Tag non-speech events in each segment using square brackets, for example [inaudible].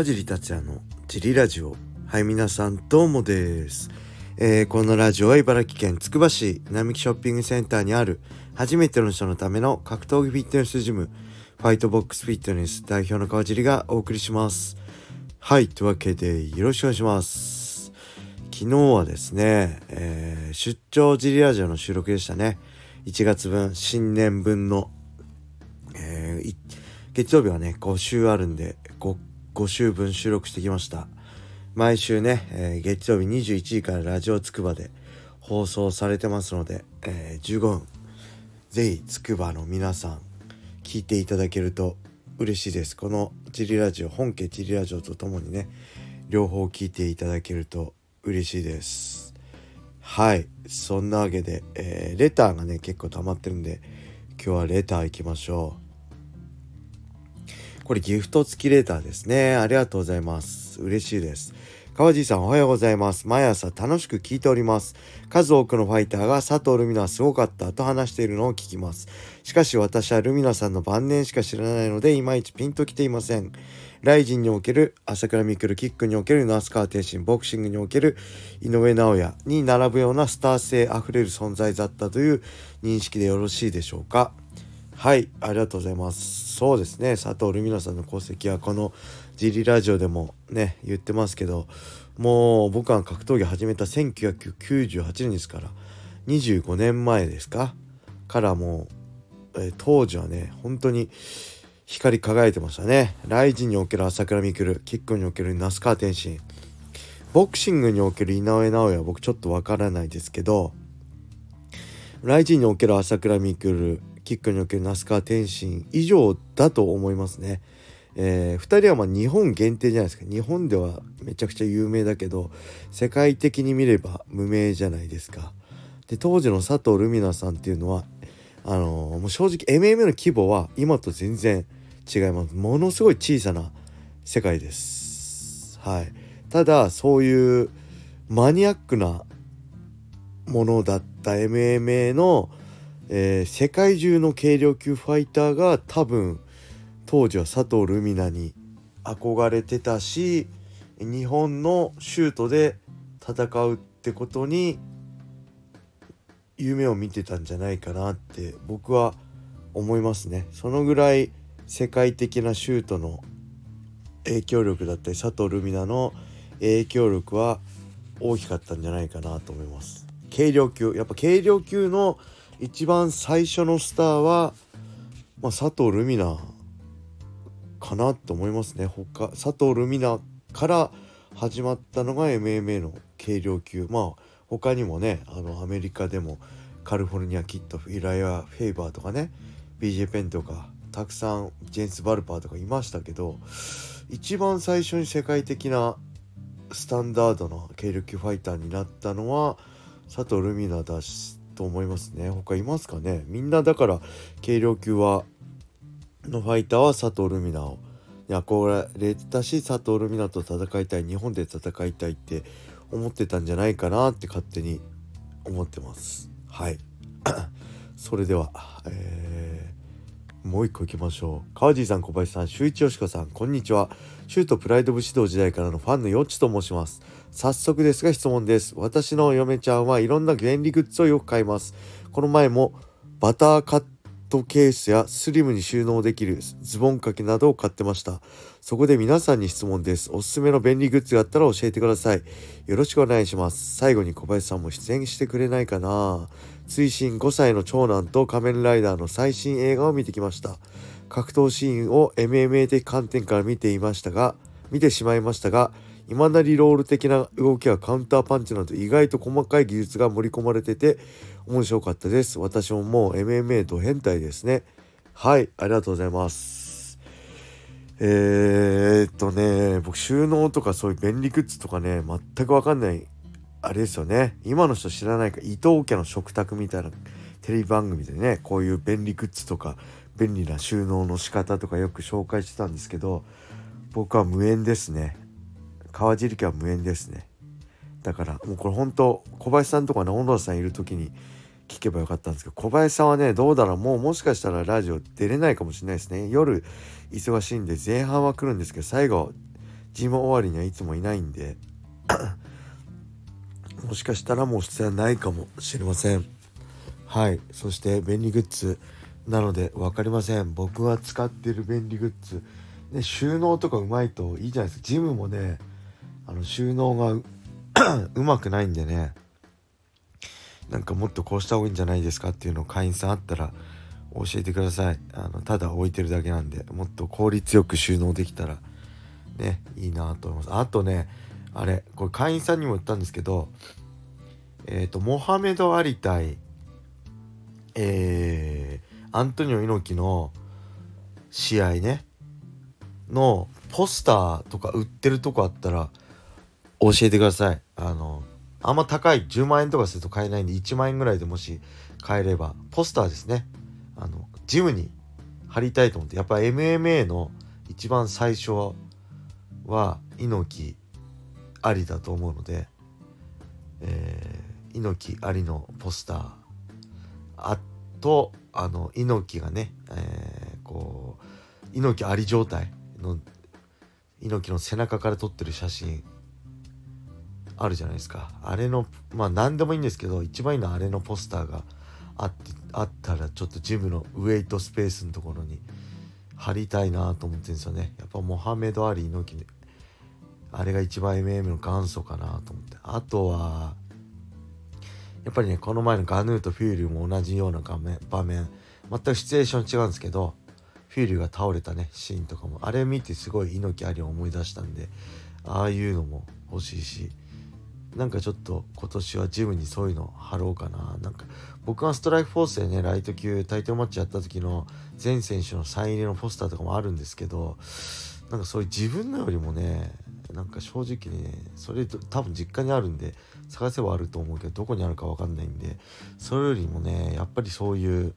川尻達也のジリラジオ。はい皆さんどうもです、えー、このラジオは茨城県つくば市並木ショッピングセンターにある初めての人のための格闘技フィットネスジムファイトボックスフィットネス代表の川尻がお送りします。はいというわけでよろしくお願いします。昨日はですね、えー、出張ジリラジオの収録でしたね。1月分新年分の、えー、月曜日はね5週あるんで 5, 5週分収録してきました。毎週ね、えー、月曜日21時からラジオつくばで放送されてますので、えー、15分。ぜひつくばの皆さん聞いていただけると嬉しいです。このチリラジオ本家チリラジオとともにね両方聞いていただけると嬉しいです。はい。そんなわけで、えー、レターがね結構溜まってるんで今日はレター行きましょう。これギフト付きレーターですね。ありがとうございます。嬉しいです。川地さんおはようございます。毎朝楽しく聞いております。数多くのファイターが佐藤ルミナはすごかったと話しているのを聞きます。しかし私はルミナさんの晩年しか知らないのでいまいちピンときていません。ライジンにおける朝倉未来キックにおける那須川天心ボクシングにおける井上尚弥に並ぶようなスター性あふれる存在だったという認識でよろしいでしょうか。はいありがとうございます。そうですね。佐藤ルミナさんの功績はこのジリラジオでもね言ってますけどもう僕は格闘技始めた1998年ですから25年前ですか？からもう、えー、当時はね本当に光り輝いてましたね。ライジンにおける朝倉未来キックにおける那須川天心ボクシングにおける井上尚弥は僕ちょっとわからないですけどライジンにおける朝倉未来キックにおける那須川天心以上だと思いますね。えー、2人はま日本限定じゃないですか日本ではめちゃくちゃ有名だけど世界的に見れば無名じゃないですか。で当時の佐藤ルミナさんっていうのはあのー、もう正直 MMA の規模は今と全然違いますものすごい小さな世界です。はい、ただそういうマニアックなものだった MMA のえー、世界中の軽量級ファイターが多分当時は佐藤ルミナに憧れてたし日本のシュートで戦うってことに夢を見てたんじゃないかなって僕は思いますね。そのぐらい世界的なシュートの影響力だったり佐藤ルミナの影響力は大きかったんじゃないかなと思います。軽量級やっぱ軽量級の一番最初のスターは、まあ、佐藤ルミナかなと思いますね。他佐藤ルミナから始まったのが MMA の軽量級。まあ他にもねあのアメリカでもカリフォルニアキッドフィライア・フェイバーとかね BJ ペンとかたくさんジェンス・バルパーとかいましたけど一番最初に世界的なスタンダードな軽量級ファイターになったのは佐藤ルミナだしと思いますね。他いますかね？みんなだから軽量級はのファイターは佐藤ルミナを。憧れてたし佐藤ルミナと戦いたい日本で戦いたいって思ってたんじゃないかなって勝手に思ってます。はい。[clears throat] それでは、えー、もう一個いきましょう川地さん小林さん周一よしこさんこんにちはシュートプライド部指導時代からのファンのよっちと申します早速ですが質問です。私の嫁ちゃんはいろんな原理グッズをよく買います。この前もバターカットケースやスリムに収納できるズボン掛けなどを買ってました。そこで皆さんに質問です。おすすめの便利グッズがあったら教えてください。よろしくお願いします。最後に小林さんも出演してくれないかな追伸5歳の長男と仮面ライダーの最新映画を見てきました。格闘シーンを MMA 的観点から見ていましたが、見てしまいましたが、今なりロール的な動きやカウンターパンチなど意外と細かい技術が盛り込まれてて面白かったです。私ももう MMA と変態ですね。はい、ありがとうございます。えー、っとね、僕収納とかそういう便利グッズとかね、全くわかんない、あれですよね。今の人知らないか、伊藤家の食卓みたいなテレビ番組でね、こういう便利グッズとか、便利な収納の仕方とかよく紹介してたんですけど、僕は無縁ですね。川尻家は無縁ですね。だからもうこれ本当小林さんとかね小野田さんいる時に聞けばよかったんですけど小林さんはねどうだろうもうもしかしたらラジオ出れないかもしれないですね。夜忙しいんで前半は来るんですけど最後ジム終わりにはいつもいないんで [coughs] もしかしたらもう出演ないかもしれません。はい。そして便利グッズ。なので分かりません。僕が使ってる便利グッズ。ね収納とかうまいといいじゃないですか。ジムもねあの収納が [clears throat] うまくないんでねなんかもっとこうした方がいいんじゃないですかっていうのを会員さんあったら教えてください。あのただ置いてるだけなんでもっと効率よく収納できたらねいいなと思います。あとねあれこれ会員さんにも言ったんですけどえっ、ー、とモハメド・アリ対えー、アントニオ猪木の試合ねのポスターとか売ってるとこあったら教えてください。あのあんま高い10万円とかすると買えないんで1万円ぐらいでもし買えればポスターですね。あのジムに貼りたいと思ってやっぱ MMA の一番最初は猪木ありだと思うので、えー、猪木ありのポスター。あとあの猪木がね、えー、こう猪木あり状態の猪木の背中から撮ってる写真。あるじゃないですか。あれのまあ何でもいいんですけど一番いいのはあれのポスターがあってあったらちょっとジムのウェイトスペースのところに貼りたいなと思ってるんですよね。やっぱモハメド・アリ猪木あれが一番 MM の元祖かなと思って。あとはやっぱりねこの前のガヌーとフューリーも同じような画面場面全くシチュエーション違うんですけどフューリーが倒れたねシーンとかも。あれ見てすごい猪木ありを思い出したんでああいうのも欲しいし。なんかちょっと今年はジムにそういうの貼ろうかな。なんか僕がストライクフォースでね。ライト級タイトルマッチやった時の全選手のサイン入りのポスターとかもあるんですけどなんかそういう自分のよりもねなんか正直にねそれ多分実家にあるんで探せばあると思うけどどこにあるか分かんないんでそれよりもねやっぱりそういう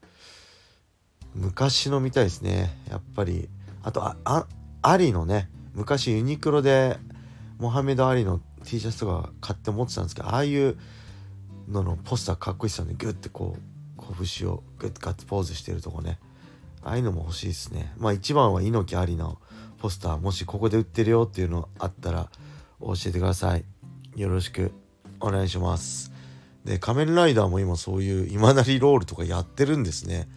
昔のみたいですね。やっぱりあとああアリのね昔ユニクロでモハメド・アリの T シャツとか買って持ってたんですけどああいうののポスターかっこいいっすよね。グッてこう拳をグッてガッツポーズしてるとこね。ああいうのも欲しいですね。まあ一番は猪木ありのポスターもしここで売ってるよっていうのあったら教えてください。よろしくお願いします。で仮面ライダーも今そういう今なりロールとかやってるんですね。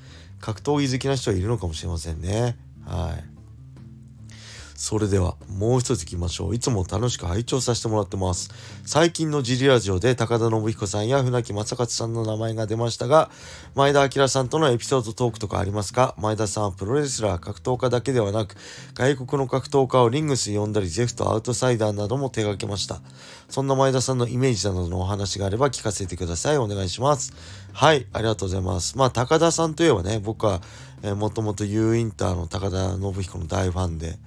格闘技好きな人はいるのかもしれませんね。はい。それではもう一つ行きましょう。いつも楽しく拝聴させてもらってます。最近のジリラジオで高田信彦さんや船木正勝さんの名前が出ましたが、前田明さんとのエピソードトークとかありますか？前田さんはプロレスラー、格闘家だけではなく、外国の格闘家をリングス呼んだり、ゼフト、アウトサイダーなども手掛けました。そんな前田さんのイメージなどのお話があれば聞かせてください。お願いします。はい、ありがとうございます。まあ、高田さんといえばね、僕は、えー、もともと U インターの高田信彦の大ファンで、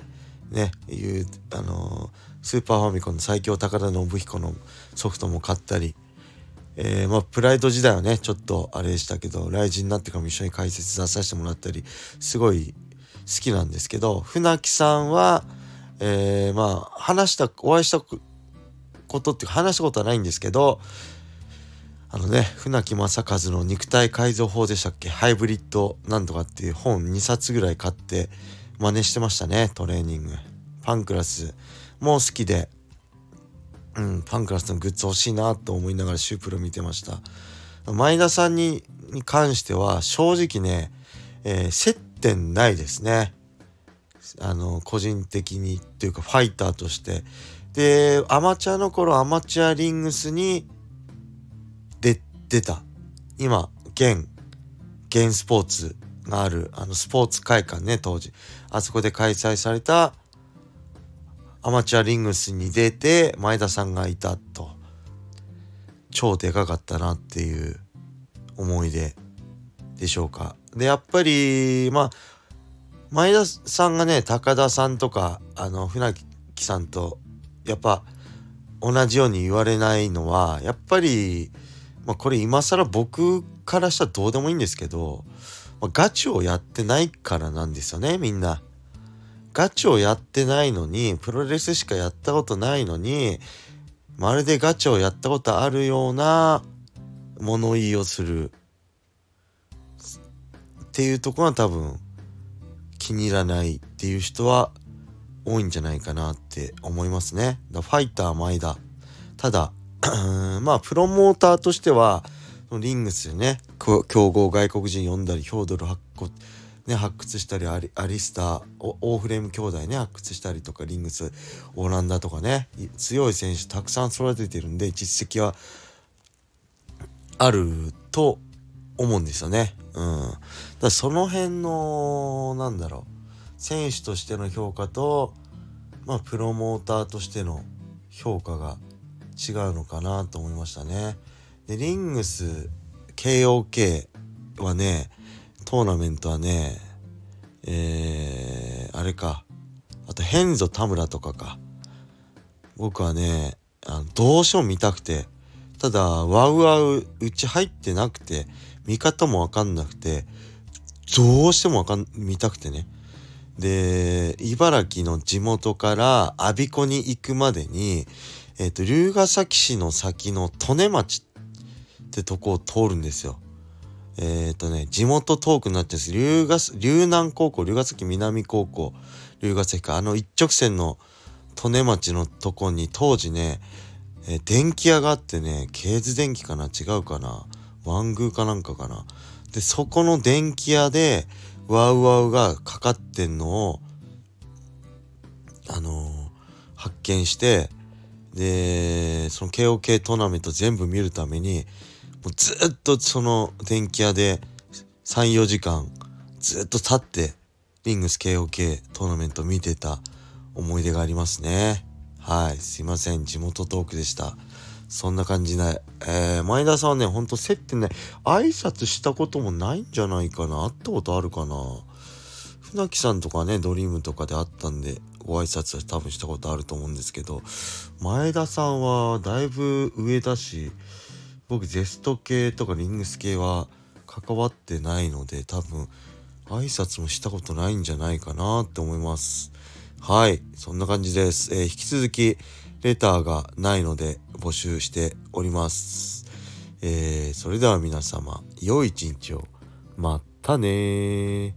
ねいうあのスーパーファミコンの最強高田信彦のソフトも買ったり、えー、まあプライド時代はねちょっとあれでしたけど来人になってからも一緒に解説出させてもらったりすごい好きなんですけど船木さんは、えー、まあ話したお会いしたことっていうか話したことはないんですけどあのね船木正和の肉体改造法でしたっけ？ハイブリッドなんとかっていう本2冊ぐらい買って真似してましたねトレーニング。パンクラス。も好きで。うんパンクラスのグッズ欲しいなと思いながらシュープロ見てました。前田さんにに関しては正直ね、えー、接点ないですね。あの個人的にっていうかファイターとして。でアマチュアの頃アマチュアリングスに出た。今現現スポーツ。があるあのスポーツ会館ね当時。あそこで開催されたアマチュアリングスに出て前田さんがいたと。超でかかったなっていう思い出でしょうか。でやっぱりまあ前田さんがね高田さんとかあの船木さんとやっぱ同じように言われないのはやっぱり、まあ、これ今更僕からしたらどうでもいいんですけどまあ、ガチをやってないからなんですよね、みんな。ガチをやってないのに、プロレスしかやったことないのに、まるでガチをやったことあるような物言いをする。っていうとこが多分気に入らないっていう人は多いんじゃないかなって思いますね。だファイター前田。ただ、[clears throat] まあ、プロモーターとしては、そのリングスでね、強豪外国人呼んだり、ヒョードル発掘、ね、発掘したりアリ、アリスター、オーフレーム兄弟ね、発掘したりとか、リングス、オランダとかね、強い選手たくさん育ててるんで、実績はあると思うんですよね。うん。だその辺の、なんだろう、選手としての評価と、まあ、プロモーターとしての評価が違うのかなと思いましたね。で、リングス KOK はね、トーナメントはね、えー、あれか。あと、ヘンゾ田村とかか。僕はね、あのどうしても見たくて、ただ、ワウワウ、うち入ってなくて、見方もわかんなくて、どうしてもわかん、見たくてね。で、茨城の地元から我孫子に行くまでに、えっ、ー、と、龍ヶ崎市の先の利根町ってとこを通るんですよ。えっ、ー、とね、地元トークになってるんです。龍ヶ、龍南高校、龍ヶ崎南高校、龍ヶ崎か、あの一直線の利根町のとこに当時ね、えー、電気屋があってね、ケーズ電気かな？違うかな？ワングーかなんかかな？で、そこの電気屋で、ワウワウがかかってんのを、あのー、発見して、で、その KOK トーナメント全部見るために、もうずっとその電気屋で3、4時間ずっと立ってリングス KOK トーナメント見てた思い出がありますね。はい。すいません。地元トークでした。そんな感じで、えー、前田さんはね、ほんと接ってね、挨拶したこともないんじゃないかな。会ったことあるかな。船木さんとかね、ドリームとかで会ったんで、ご挨拶は多分したことあると思うんですけど、前田さんはだいぶ上だし、僕ゼスト系とかリングス系は関わってないので、多分挨拶もしたことないんじゃないかなって思います。はい、そんな感じです。えー、引き続き、レターがないので募集しております。えー、それでは皆様、良い一日を。またね